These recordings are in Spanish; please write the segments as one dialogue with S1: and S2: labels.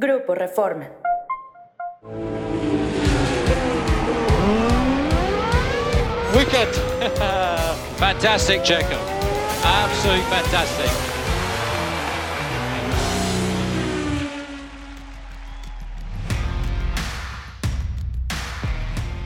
S1: Grupo Reforma.
S2: Wicked. fantastic, Checo. Absolutely fantastic.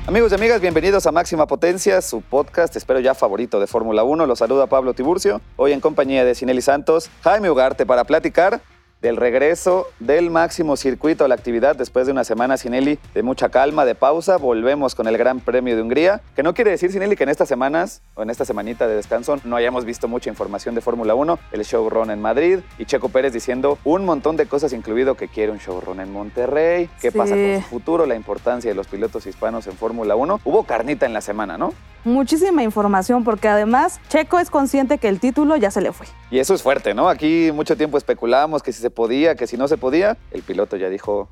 S3: Amigos y amigas, bienvenidos a Máxima Potencia, su podcast, espero ya favorito de Fórmula 1. Los saluda Pablo Tiburcio, hoy en compañía de Cineli Santos, Jaime Ugarte para platicar del regreso del máximo circuito a la actividad después de una semana, Sinelli, de mucha calma, de pausa. Volvemos con el Gran Premio de Hungría, que no quiere decir, Sinelli, que en estas semanas o en esta semanita de descanso no hayamos visto mucha información de Fórmula 1, el showrun en Madrid y Checo Pérez diciendo un montón de cosas, incluido que quiere un showrun en Monterrey, qué
S4: Sí.
S3: pasa con su futuro, la importancia de los pilotos hispanos en Fórmula 1. Hubo carnita en la semana, ¿no?
S4: Muchísima información porque además Checo es consciente que el título ya se le fue.
S3: Y eso es fuerte, ¿no? Aquí mucho tiempo especulábamos que si se podía, que si no se podía. El piloto ya dijo.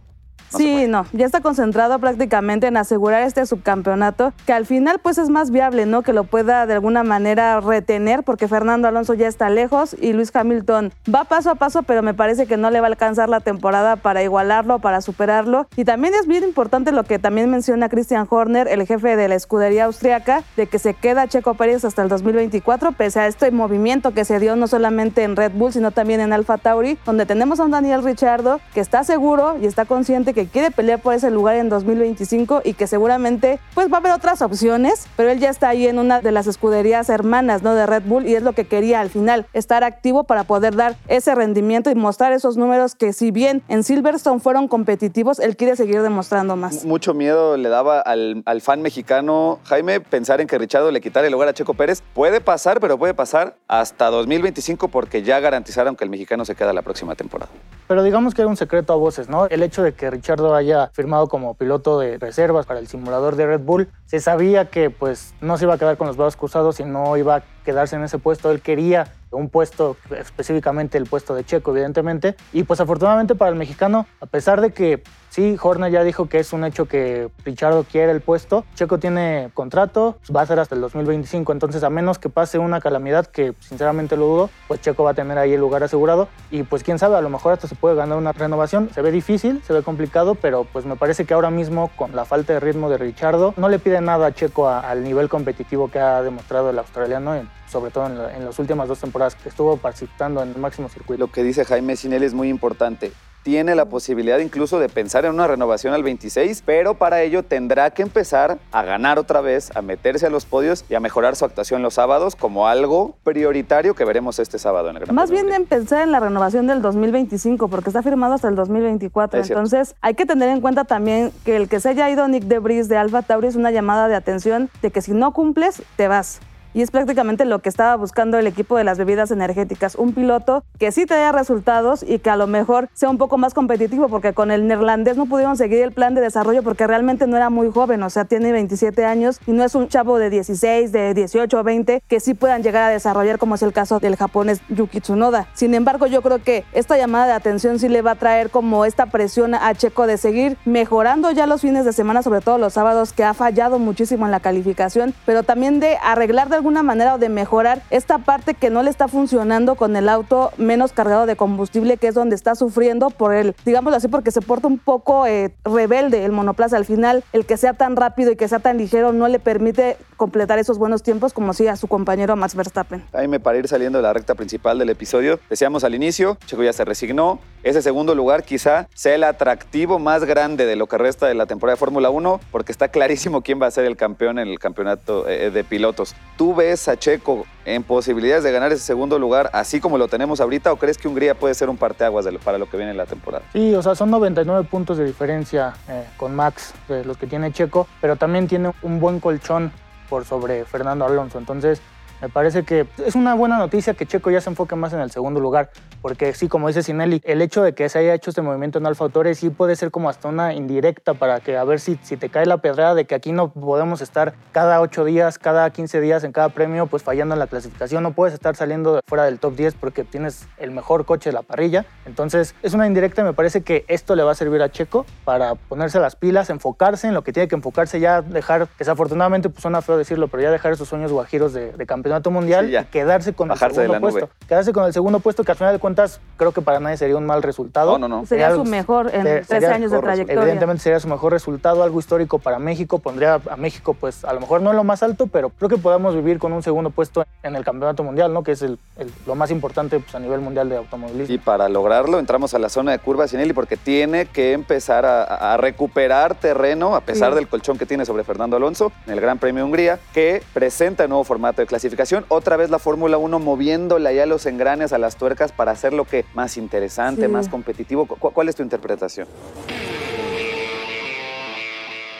S3: No
S4: sí, no, ya está concentrado prácticamente en asegurar este subcampeonato, que al final pues es más viable, ¿no? Que lo pueda de alguna manera retener, porque Fernando Alonso ya está lejos y Luis Hamilton va paso a paso, pero me parece que no le va a alcanzar la temporada para igualarlo, para superarlo. Y también es bien importante lo que también menciona Christian Horner, el jefe de la escudería austriaca, de que se queda Checo Pérez hasta el 2024, pese a este movimiento que se dio no solamente en Red Bull, sino también en Alfa Tauri, donde tenemos a un Daniel Ricciardo que está seguro y está consciente que quiere pelear por ese lugar en 2025 y que seguramente pues va a haber otras opciones, pero él ya está ahí en una de las escuderías hermanas, ¿no? De Red Bull y es lo que quería al final, estar activo para poder dar ese rendimiento y mostrar esos números que si bien en Silverstone fueron competitivos, él quiere seguir demostrando más.
S3: Mucho miedo le daba al, al fan mexicano, Jaime, pensar en que Richardo le quitara el lugar a Checo Pérez. Puede pasar, pero puede pasar hasta 2025 porque ya garantizaron que el mexicano se queda la próxima temporada.
S5: Pero digamos que era un secreto a voces, ¿no? El hecho de que Richardo haya firmado como piloto de reservas para el simulador de Red Bull, se sabía que pues no se iba a quedar con los brazos cruzados y no iba a quedarse en ese puesto. Él quería un puesto, específicamente el puesto de Checo, evidentemente. Y pues afortunadamente para el mexicano, a pesar de que sí, Horner ya dijo que es un hecho que Richardo quiere el puesto, Checo tiene contrato, va a ser hasta el 2025. Entonces, a menos que pase una calamidad, que sinceramente lo dudo, pues Checo va a tener ahí el lugar asegurado. Y pues quién sabe, a lo mejor hasta se puede ganar una renovación. Se ve difícil, se ve complicado, pero pues me parece que ahora mismo con la falta de ritmo de Richardo, no le pide nada a Checo al nivel competitivo que ha demostrado el australiano, sobre todo en, la- en las últimas dos temporadas que estuvo participando en el máximo circuito.
S3: Lo que dice Jaime Sinelli es muy importante. Tiene la posibilidad incluso de pensar en una renovación al 26, pero para ello tendrá que empezar a ganar otra vez, a meterse a los podios y a mejorar su actuación los sábados como algo prioritario que veremos este sábado en el Gran
S4: Más bien
S3: de
S4: en pensar en la renovación del 2025, porque está firmado hasta el 2024.
S3: Es cierto.
S4: Entonces, hay que tener en cuenta también que el que se haya ido Nick Debris de Alfa Tauri es una llamada de atención de que si no cumples, te vas. Y es prácticamente lo que estaba buscando el equipo de las bebidas energéticas. Un piloto que sí te dé resultados y que a lo mejor sea un poco más competitivo, porque con el neerlandés no pudieron seguir el plan de desarrollo porque realmente no era muy joven, o sea, tiene 27 años y no es un chavo de 16, de 18 o 20 que sí puedan llegar a desarrollar, como es el caso del japonés Yuki Tsunoda. Sin embargo, yo creo que esta llamada de atención sí le va a traer como esta presión a Checo de seguir mejorando ya los fines de semana, sobre todo los sábados, que ha fallado muchísimo en la calificación, pero también de arreglar de alguna manera o de mejorar esta parte que no le está funcionando con el auto menos cargado de combustible, que es donde está sufriendo por el, digámoslo así, porque se porta un poco eh, rebelde el monoplaza. Al final, el que sea tan rápido y que sea tan ligero no le permite completar esos buenos tiempos como sí a su compañero Max Verstappen.
S3: Jaime, para ir saliendo de la recta principal del episodio, decíamos al inicio, Checo ya se resignó. Ese segundo lugar quizá sea el atractivo más grande de lo que resta de la temporada de Fórmula 1, porque está clarísimo quién va a ser el campeón en el campeonato eh, de pilotos. ¿Tú ves a Checo en posibilidades de ganar ese segundo lugar así como lo tenemos ahorita o crees que Hungría puede ser un parteaguas para lo que viene en la temporada?
S5: Sí, o sea, son 99 puntos de diferencia eh, con Max, de los que tiene Checo, pero también tiene un buen colchón por sobre Fernando Alonso. Entonces, me parece que es una buena noticia que Checo ya se enfoque más en el segundo lugar, porque sí, como dice Sinelli, el hecho de que se haya hecho este movimiento en Alfa Tauri sí puede ser como hasta una indirecta para que a ver si, si te cae la pedrada de que aquí no podemos estar cada 8 días, cada 15 días en cada premio, pues fallando en la clasificación, no puedes estar saliendo fuera del top 10 porque tienes el mejor coche de la parrilla. Entonces, es una indirecta y me parece que esto le va a servir a Checo para ponerse las pilas, enfocarse en lo que tiene que enfocarse, ya dejar, desafortunadamente pues suena feo decirlo, pero ya dejar esos sueños guajiros de, de campeón campeonato mundial
S3: Sí,
S5: y quedarse con
S3: Bajarse
S5: el segundo puesto. Quedarse con el segundo puesto, que al final de cuentas creo que para nadie sería un mal resultado.
S3: No, no, no.
S4: Sería su mejor en
S5: se-
S4: 13
S5: sería
S4: años de trayectoria.
S5: Evidentemente sería su mejor resultado, algo histórico para México. Pondría a México, pues a lo mejor no en lo más alto, pero creo que podemos vivir con un segundo puesto en el campeonato mundial, ¿no? Que es el- el- lo más importante pues, a nivel mundial de automovilismo.
S3: Y para lograrlo entramos a la zona de curva Sinelli porque tiene que empezar a, a recuperar terreno a pesar
S4: Sí.
S3: del colchón que tiene sobre Fernando Alonso en el Gran Premio de Hungría que presenta el nuevo formato de clasificación. Otra vez la Fórmula 1 moviéndole ya los engranes a las tuercas para hacerlo que más interesante,
S4: Sí.
S3: más competitivo. ¿Cu- ¿Cuál es tu interpretación?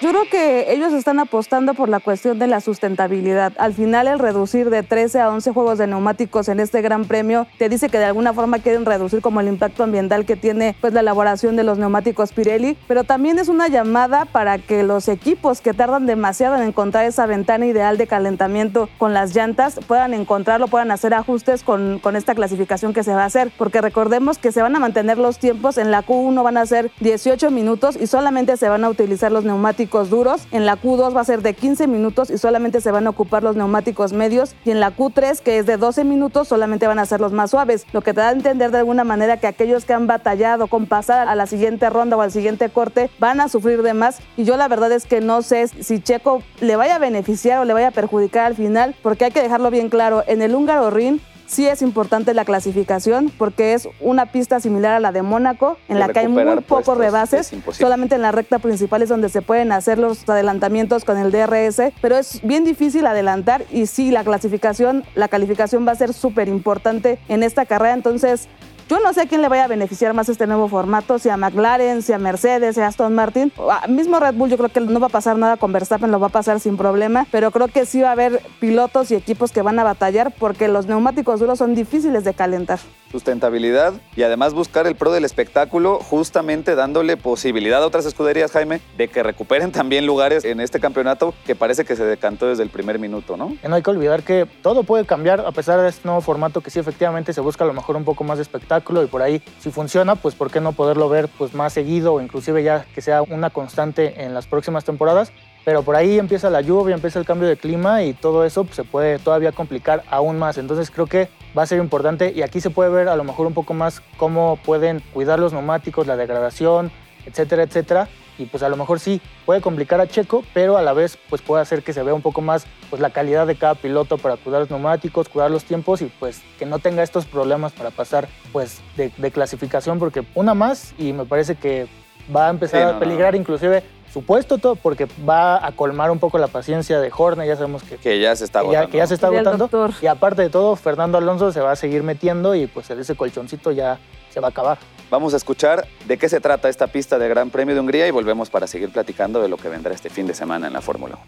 S4: Yo creo que ellos están apostando por la cuestión de la sustentabilidad. Al final, el reducir de 13 a 11 juegos de neumáticos en este Gran Premio te dice que de alguna forma quieren reducir como el impacto ambiental que tiene pues, la elaboración de los neumáticos Pirelli, pero también es una llamada para que los equipos que tardan demasiado en encontrar esa ventana ideal de calentamiento con las llantas puedan encontrarlo, puedan hacer ajustes con, con esta clasificación que se va a hacer, porque recordemos que se van a mantener los tiempos, en la Q1 van a ser 18 minutos y solamente se van a utilizar los neumáticos duros. En la Q2 va a ser de 15 minutos y solamente se van a ocupar los neumáticos medios. Y en la Q3, que es de 12 minutos, solamente van a ser los más suaves. Lo que te da a entender de alguna manera que aquellos que han batallado con pasar a la siguiente ronda o al siguiente corte van a sufrir de más. Y yo la verdad es que no sé si Checo le vaya a beneficiar o le vaya a perjudicar al final, porque hay que dejarlo bien claro. En el húngaro Ring sí es importante la clasificación porque es una pista similar a la de Mónaco en
S3: Y
S4: la que hay muy pocos rebases. Solamente en la recta principal es donde se pueden hacer los adelantamientos con el DRS, pero es bien difícil adelantar y sí, la clasificación, la calificación va a ser súper importante en esta carrera. Entonces, yo no sé a quién le vaya a beneficiar más este nuevo formato, si a McLaren, si a Mercedes, si a Aston Martin. O a- mismo Red Bull, yo creo que no va a pasar nada con Verstappen, lo va a pasar sin problema, pero creo que sí va a haber pilotos y equipos que van a batallar porque los neumáticos duros son difíciles de calentar.
S3: Sustentabilidad y además buscar el pro del espectáculo, justamente dándole posibilidad a otras escuderías, Jaime, de que recuperen también lugares en este campeonato que parece que se decantó desde el primer minuto, ¿no?
S5: Y no hay que olvidar que todo puede cambiar a pesar de este nuevo formato que sí efectivamente se busca a lo mejor un poco más de espectáculo y por ahí si funciona pues por qué no poderlo ver pues más seguido o inclusive ya que sea una constante en las próximas temporadas pero por ahí empieza la lluvia, empieza el cambio de clima y todo eso pues, se puede todavía complicar aún más. Entonces creo que va a ser importante y aquí se puede ver a lo mejor un poco más cómo pueden cuidar los neumáticos, la degradación, etcétera, etcétera. Y pues a lo mejor sí puede complicar a Checo, pero a la vez pues puede hacer que se vea un poco más pues la calidad de cada piloto para cuidar los neumáticos, cuidar los tiempos y pues que no tenga estos problemas para pasar pues de, de clasificación porque una más y me parece que va a empezar
S3: Sí, no,
S5: a peligrar
S3: no.
S5: inclusive su puesto todo porque va a colmar un poco la paciencia de Horner, ya sabemos que,
S3: Que ya se está
S5: que ya,
S3: agotando.
S5: que ya se está agotando. Y aparte de todo, Fernando Alonso se va a seguir metiendo y pues ese colchoncito ya se va a acabar.
S3: Vamos a escuchar de qué se trata esta pista de Gran Premio de Hungría y volvemos para seguir platicando de lo que vendrá este fin de semana en la Fórmula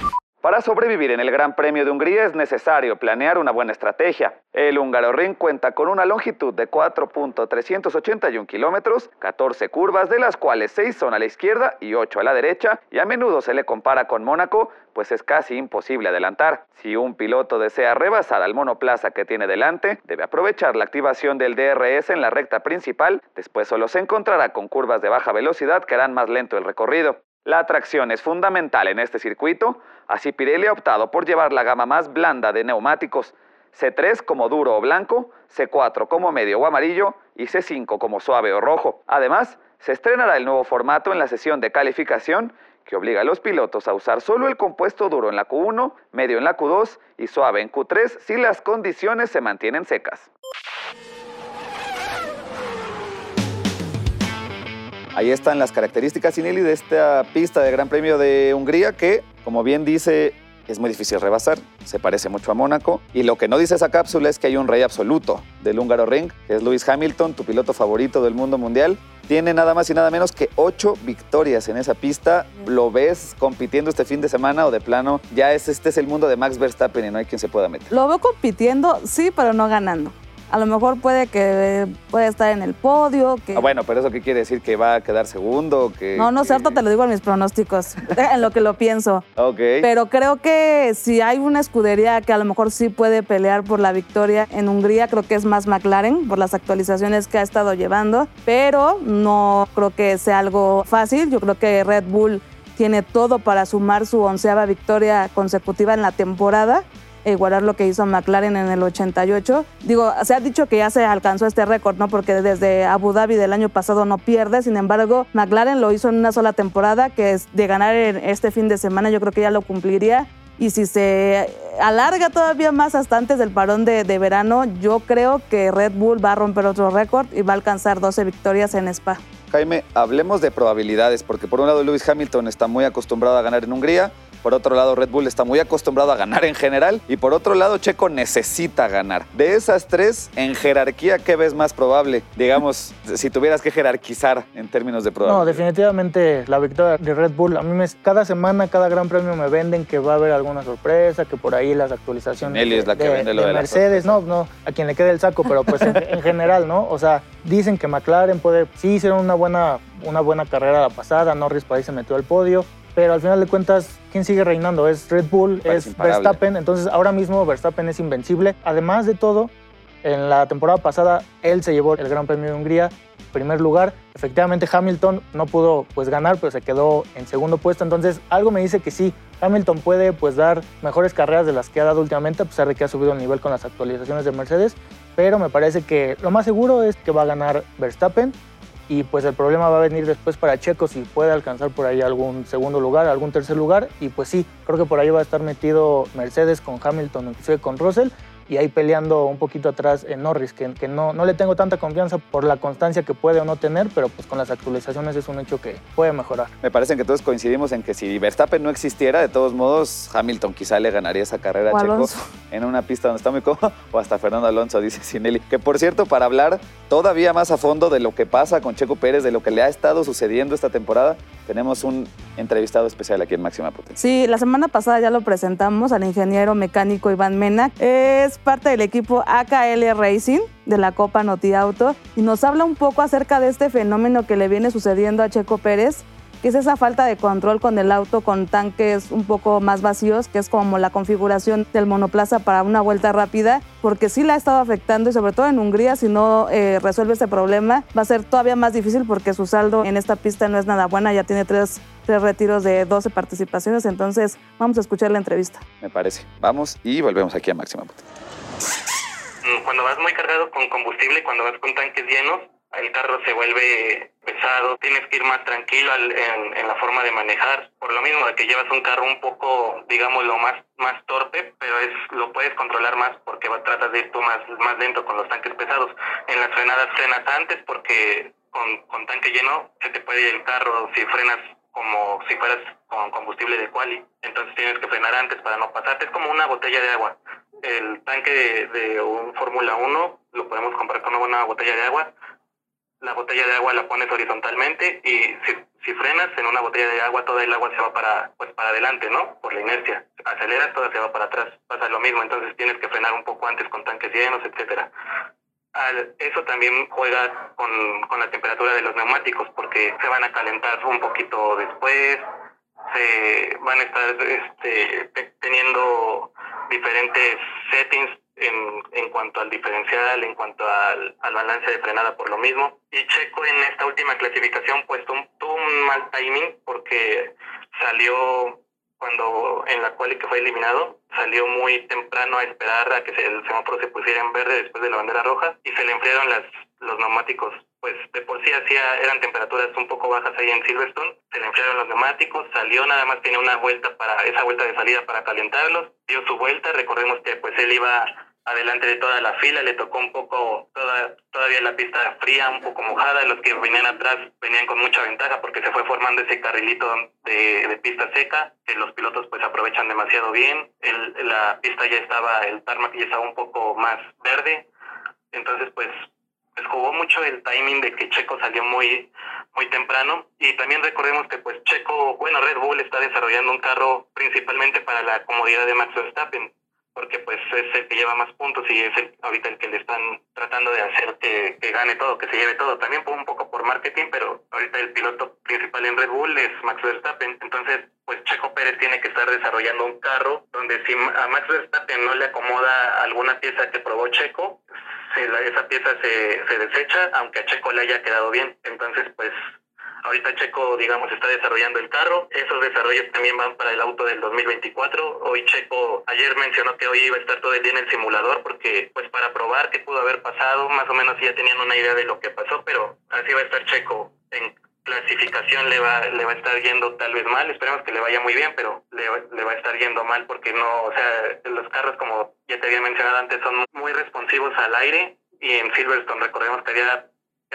S3: 1. Para sobrevivir en el Gran Premio de Hungría es necesario planear una buena estrategia. El húngaro Ring cuenta con una longitud de 4.381 kilómetros, 14 curvas, de las cuales 6 son a la izquierda y 8 a la derecha, y a menudo se le compara con Mónaco, pues es casi imposible adelantar. Si un piloto desea rebasar al monoplaza que tiene delante, debe aprovechar la activación del DRS en la recta principal, después solo se encontrará con curvas de baja velocidad que harán más lento el recorrido. La atracción es fundamental en este circuito, así Pirelli ha optado por llevar la gama más blanda de neumáticos, C3 como duro o blanco, C4 como medio o amarillo y C5 como suave o rojo. Además, se estrenará el nuevo formato en la sesión de calificación que obliga a los pilotos a usar solo el compuesto duro en la Q1, medio en la Q2 y suave en Q3 si las condiciones se mantienen secas. Ahí están las características, Ineli, de esta pista de Gran Premio de Hungría que, como bien dice, es muy difícil rebasar, se parece mucho a Mónaco. Y lo que no dice esa cápsula es que hay un rey absoluto del húngaro Ring, que es Lewis Hamilton, tu piloto favorito del mundo mundial. Tiene nada más y nada menos que ocho victorias en esa pista. ¿Lo ves compitiendo este fin de semana o de plano? Ya es, este es el mundo de Max Verstappen y no hay quien se pueda meter.
S4: Lo veo compitiendo, sí, pero no ganando. A lo mejor puede que puede estar en el podio, que
S3: Ah, bueno, pero eso qué quiere decir que va a quedar segundo, que
S4: no, no
S3: que-
S4: cierto, te lo digo en mis pronósticos, en lo que lo pienso.
S3: Ok.
S4: Pero creo que si hay una escudería que a lo mejor sí puede pelear por la victoria en Hungría, creo que es más McLaren por las actualizaciones que ha estado llevando, pero no creo que sea algo fácil. Yo creo que Red Bull tiene todo para sumar su onceava victoria consecutiva en la temporada. Igualar lo que hizo McLaren en el 88. Digo, se ha dicho que ya se alcanzó este récord, ¿no? Porque desde Abu Dhabi del año pasado no pierde, sin embargo, McLaren lo hizo en una sola temporada, que es de ganar este fin de semana, yo creo que ya lo cumpliría. Y si se alarga todavía más hasta antes del parón de, verano, yo creo que Red Bull va a romper otro récord y va a alcanzar 12 victorias en Spa.
S3: Jaime, hablemos de probabilidades, porque por un lado Lewis Hamilton está muy acostumbrado a ganar en Hungría, por otro lado, Red Bull está muy acostumbrado a ganar en general. Y por otro lado, Checo necesita ganar. De esas tres, en jerarquía, ¿qué ves más probable? Digamos, si tuvieras que jerarquizar en términos de probabilidad.
S5: No, definitivamente la victoria de Red Bull. A mí me, cada semana, cada gran premio me venden que va a haber alguna sorpresa, que por ahí las actualizaciones
S3: Nelly es la que
S5: de,
S3: vende lo de,
S5: Mercedes. No, no, a quien le quede el saco, pero pues en, en general, ¿no? O sea, dicen que McLaren puede, sí hicieron una buena, una buena carrera la pasada, Norris por ahí se metió al podio, pero al final de cuentas, ¿quién sigue reinando? Es Red Bull,
S3: Parece
S5: es
S3: imparable.
S5: Verstappen, entonces ahora mismo Verstappen es invencible. Además de todo, en la temporada pasada él se llevó el Gran Premio de Hungría, primer lugar. Efectivamente Hamilton no pudo pues ganar, pero se quedó en segundo puesto, entonces algo me dice que sí, Hamilton puede pues dar mejores carreras de las que ha dado últimamente, a pesar de que ha subido el nivel con las actualizaciones de Mercedes, pero me parece que lo más seguro es que va a ganar Verstappen y pues el problema va a venir después para Checo si puede alcanzar por ahí algún segundo lugar, algún tercer lugar y pues sí, creo que por ahí va a estar metido Mercedes con Hamilton, inclusive con Russell y ahí peleando un poquito atrás en Norris, que, que no, no le tengo tanta confianza por la constancia que puede o no tener, pero pues con las actualizaciones es un hecho que puede mejorar.
S3: Me parece que todos coincidimos en que si Verstappen no existiera, de todos modos, Hamilton quizá le ganaría esa carrera a Checo en una pista donde está muy cómodo, o hasta Fernando Alonso, dice Sinelli. Que por cierto, para hablar todavía más a fondo de lo que pasa con Checo Pérez, de lo que le ha estado sucediendo esta temporada, tenemos un entrevistado especial aquí en Máxima Potencia.
S4: Sí, la semana pasada ya lo presentamos al ingeniero mecánico Iván Mena. Es parte del equipo AKL Racing de la Copa Noti Auto y nos habla un poco acerca de este fenómeno que le viene sucediendo a Checo Pérez, que es esa falta de control con el auto con tanques un poco más vacíos, que es como la configuración del monoplaza para una vuelta rápida, porque sí la ha estado afectando y sobre todo en Hungría, si no eh, resuelve este problema, va a ser todavía más difícil porque su saldo en esta pista no es nada buena, ya tiene tres, tres retiros de 12 participaciones, entonces vamos a escuchar la entrevista.
S3: Me parece. Vamos y volvemos aquí a Máxima Potencia.
S1: Mm, Cuando vas muy cargado con combustible, cuando vas con tanques llenos, el carro se vuelve pesado, tienes que ir más tranquilo al- en, en la forma de manejar, por lo mismo de que llevas un carro un poco, digámoslo, más, más torpe, pero es lo puedes controlar más porque va- tratas de ir tú más, más lento con los tanques pesados. En las frenadas frenas antes porque con, con tanque lleno se te puede ir el carro si frenas como si fueras con combustible de quali. Entonces tienes que frenar antes para no pasarte. Es como una botella de agua. El tanque de, un Fórmula 1 lo podemos comparar con una botella de agua. La botella de agua la pones horizontalmente y si, si frenas en una botella de agua, toda el agua se va para, pues para adelante, ¿no? Por la inercia. Aceleras, toda se va para atrás. Pasa lo mismo, entonces tienes que frenar un poco antes con tanques llenos, etcétera. Al- eso también juega con, con la temperatura de los neumáticos porque se van a calentar un poquito después, se van a estar este, te- teniendo diferentes settings en, en cuanto al diferencial, en cuanto al, al balance de frenada por lo mismo. Y Checo en esta última clasificación pues tuvo un mal timing porque salió cuando en la cual que fue eliminado, salió muy temprano a esperar a que el semáforo se pusiera en verde después de la bandera roja y se le enfriaron las, los neumáticos. Pues de por sí hacía, eran temperaturas un poco bajas ahí en Silverstone, se le enfriaron los neumáticos, salió nada más tenía una vuelta para, esa vuelta de salida para calentarlos, dio su vuelta, recordemos que pues él iba adelante de toda la fila, le tocó un poco toda, todavía la pista fría, un poco mojada, los que venían atrás venían con mucha ventaja porque se fue formando ese carrilito de, de pista seca, que los pilotos pues aprovechan demasiado bien, el, la pista ya estaba, el tarmac ya estaba un poco más verde, entonces pues, pues jugó mucho el timing de que Checo salió muy muy temprano. Y también recordemos que pues Checo, bueno, Red Bull está desarrollando un carro principalmente para la comodidad de Max Verstappen, porque pues es el que lleva más puntos y es el, ahorita el que le están tratando de hacer que, gane todo, que se lleve todo. También un poco por marketing, pero ahorita el piloto principal en Red Bull es Max Verstappen. Entonces, pues Checo Pérez tiene que estar desarrollando un carro donde si a Max Verstappen no le acomoda alguna pieza que probó Checo, se la- esa pieza se, se desecha, aunque a Checo le haya quedado bien. Entonces, pues Ahorita Checo, digamos, está desarrollando el carro. Esos desarrollos también van para el auto del 2024. Hoy Checo ayer mencionó que hoy iba a estar todo el día en el simulador porque, pues, para probar qué pudo haber pasado, más o menos ya tenían una idea de lo que pasó, pero así va a estar Checo en clasificación le va le va a estar yendo tal vez mal esperemos que le vaya muy bien pero le, le, va a estar yendo mal porque no o sea los carros como ya te había mencionado antes son muy responsivos al aire y en Silverstone recordemos que había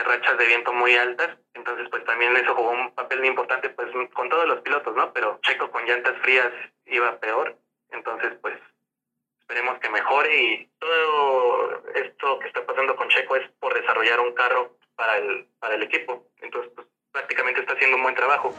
S1: rachas de viento muy altas entonces pues también eso jugó un papel muy importante pues con todos los pilotos no pero Checo con llantas frías iba peor entonces pues esperemos que mejore y todo esto que está pasando con Checo es por desarrollar un carro para el para el equipo entonces pues prácticamente está haciendo un buen trabajo.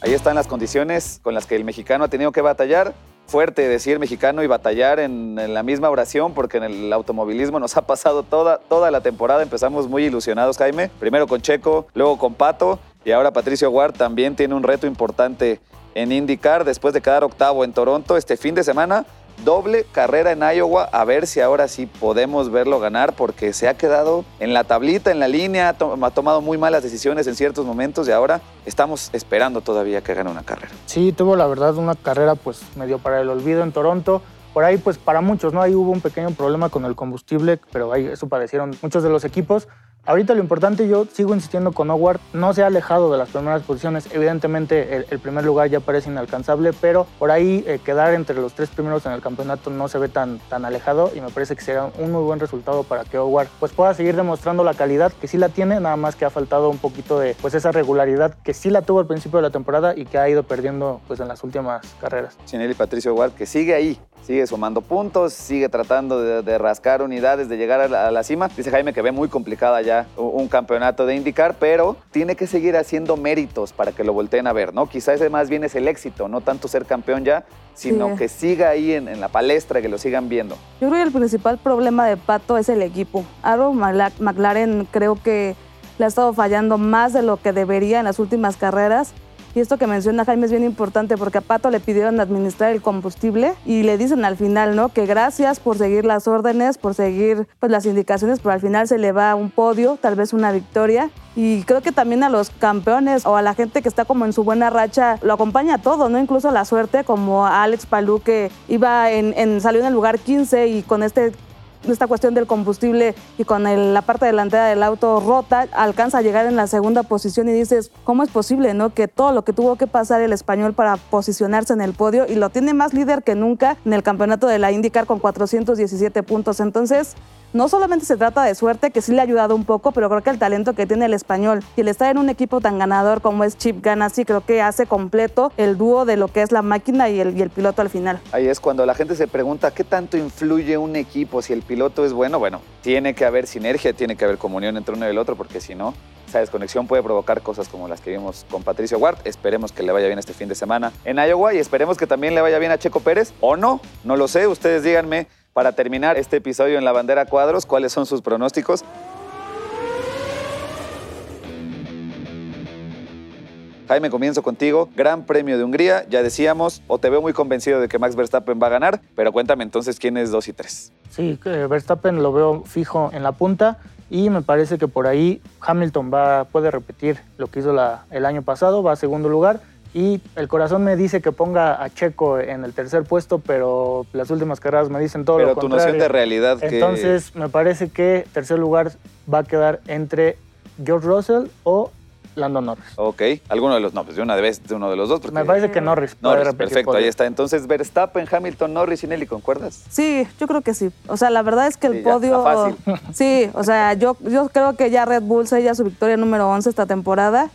S3: Ahí están las condiciones con las que el mexicano ha tenido que batallar. Fuerte decir mexicano y batallar en, la misma oración, porque en el automovilismo nos ha pasado toda, toda la temporada. Empezamos muy ilusionados, Jaime. Primero con Checo, luego con Pato, y ahora Patricio Ward también tiene un reto importante en indicar después de quedar octavo en Toronto este fin de semana doble carrera en Iowa, a ver si ahora sí podemos verlo ganar, porque se ha quedado en la tablita, en la línea, ha, to ha tomado muy malas decisiones en ciertos momentos y ahora estamos esperando todavía que gane una carrera.
S5: Sí, tuvo la verdad una carrera pues medio para el olvido en Toronto. Por ahí, pues para muchos, ¿no? Ahí hubo un pequeño problema con el combustible, pero ahí eso padecieron muchos de los equipos. Ahorita lo importante, yo sigo insistiendo con Howard, no se ha alejado de las primeras posiciones. Evidentemente, el, primer lugar ya parece inalcanzable, pero por ahí eh, quedar entre los tres primeros en el campeonato no se ve tan, tan alejado y me parece que será un muy buen resultado para que Howard pues, pueda seguir demostrando la calidad que sí la tiene, nada más que ha faltado un poquito de pues, esa regularidad que sí la tuvo al principio de la temporada y que ha ido perdiendo pues, en las últimas carreras.
S3: Chinelli Patricio Howard, que sigue ahí, sigue sumando puntos, sigue tratando de, de rascar unidades, de llegar a la, a la, cima. Dice Jaime que ve muy complicada ya un campeonato de indicar, pero tiene que seguir haciendo méritos para que lo volteen a ver, ¿no? Quizás ese más bien es el éxito, no tanto ser campeón ya, sino sí. que siga ahí en, en, la palestra, que lo sigan viendo.
S4: Yo creo que el principal problema de Pato es el equipo. Aaron McLaren creo que le ha estado fallando más de lo que debería en las últimas carreras. Y esto que menciona Jaime es bien importante porque a Pato le pidieron administrar el combustible y le dicen al final, ¿no? Que gracias por seguir las órdenes, por seguir pues, las indicaciones, pero al final se le va un podio, tal vez una victoria. Y creo que también a los campeones o a la gente que está como en su buena racha lo acompaña todo, ¿no? Incluso la suerte, como a Alex Palou que iba en, en, salió en el lugar 15 y con este esta cuestión del combustible y con la parte delantera del auto rota, alcanza a llegar en la segunda posición y dices, ¿cómo es posible, no? Que todo lo que tuvo que pasar el español para posicionarse en el podio y lo tiene más líder que nunca en el campeonato de la IndyCar con 417 puntos. Entonces, no solamente se trata de suerte, que sí le ha ayudado un poco, pero creo que el talento que tiene el español y el estar en un equipo tan ganador como es Chip Ganassi, creo que hace completo el dúo de lo que es la máquina y el, y el piloto al final.
S3: Ahí es cuando la gente se pregunta qué tanto influye un equipo si el piloto es bueno. Bueno, tiene que haber sinergia, tiene que haber comunión entre uno y el otro, porque si no, esa desconexión puede provocar cosas como las que vimos con Patricio Ward. Esperemos que le vaya bien este fin de semana en Iowa y esperemos que también le vaya bien a Checo Pérez o no, no lo sé, ustedes díganme para terminar este episodio en la bandera cuadros, ¿cuáles son sus pronósticos? Jaime, comienzo contigo. Gran Premio de Hungría, ya decíamos, o te veo muy convencido de que Max Verstappen va a ganar, pero cuéntame entonces quién es 2 y 3.
S5: Sí, Verstappen lo veo fijo en la punta y me parece que por ahí Hamilton va, puede repetir lo que hizo el año pasado, va a segundo lugar y el corazón me dice que ponga a Checo en el tercer puesto, pero las últimas carreras me dicen todo
S3: pero
S5: lo contrario.
S3: Pero tu noción de realidad que...
S5: Entonces me parece que tercer lugar va a quedar entre George Russell o Lando Norris.
S3: Ok, alguno de los nombres, de una vez de uno de los dos.
S5: Porque... Me parece que Norris.
S3: Norris, perfecto, podio. ahí está. Entonces, Verstappen, Hamilton, Norris y Nelly, ¿concuerdas?
S4: Sí, yo creo que sí. O sea, la verdad es que el
S3: sí,
S4: podio...
S3: fácil.
S4: Sí, o sea, yo, yo creo que ya Red Bull sella su victoria número 11 esta temporada.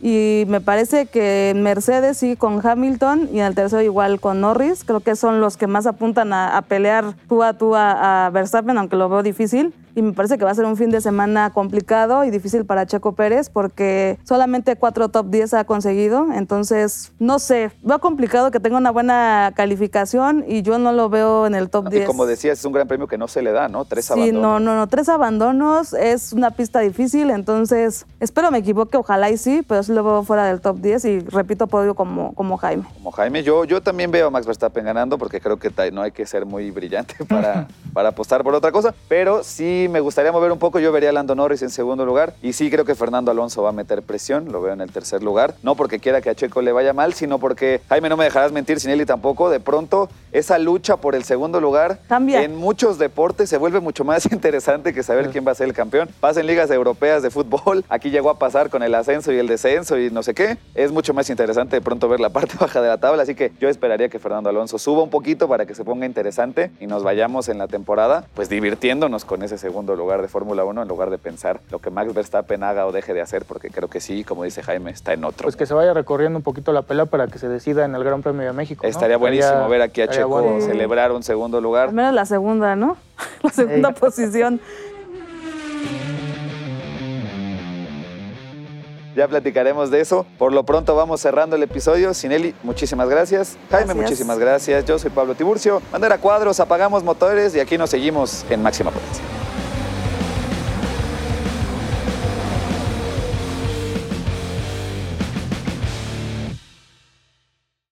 S4: Y me parece que Mercedes sí con Hamilton y en el tercero igual con Norris. Creo que son los que más apuntan a, pelear tú a tú a, a Verstappen, aunque lo veo difícil y me parece que va a ser un fin de semana complicado y difícil para Checo Pérez porque solamente cuatro top 10 ha conseguido. Entonces, no sé, veo complicado que tenga una buena calificación y yo no lo veo en el top
S3: no,
S4: 10.
S3: Y como decías, es un gran premio que no se le da, ¿no? Tres
S4: sí,
S3: abandonos.
S4: no, no, no, tres abandonos. Es una pista difícil, entonces espero me equivoque, ojalá y sí, pero sí lo veo fuera del top 10 y repito podio como, como Jaime.
S3: Como Jaime, yo, yo también veo a Max Verstappen ganando porque creo que no hay que ser muy brillante para, para apostar por otra cosa, pero sí me gustaría mover un poco. Yo vería a Lando Norris en segundo lugar. Y sí creo que Fernando Alonso va a meter presión. Lo veo en el tercer lugar. No porque quiera que a Checo le vaya mal, sino porque, Jaime, no me dejarás mentir, sin él y tampoco. De pronto, esa lucha por el segundo lugar
S4: Cambia.
S3: en muchos deportes se vuelve mucho más interesante que saber quién va a ser el campeón. Pasa en ligas europeas de fútbol. Aquí llegó a pasar con el ascenso y el descenso y no sé qué. Es mucho más interesante de pronto ver la parte baja de la tabla. Así que yo esperaría que Fernando Alonso suba un poquito para que se ponga interesante y nos vayamos en la temporada, pues divirtiéndonos con ese segundo lugar de Fórmula 1 en lugar de pensar lo que Max Verstappen haga o deje de hacer, porque creo que sí, como dice Jaime, está en otro.
S5: Pues que se vaya recorriendo un poquito la pelea para que se decida en el Gran Premio de México. ¿no?
S3: Estaría buenísimo ver aquí a Checo
S5: bueno.
S3: celebrar un segundo lugar.
S4: Al menos la segunda, ¿no? La segunda
S5: Sí.
S4: posición.
S3: Ya platicaremos de eso. Por lo pronto vamos cerrando el episodio. Sineli, muchísimas gracias. Jaime,
S4: Gracias.
S3: muchísimas gracias. Yo soy Pablo Tiburcio. Bandera cuadros, apagamos motores y aquí nos seguimos en máxima potencia.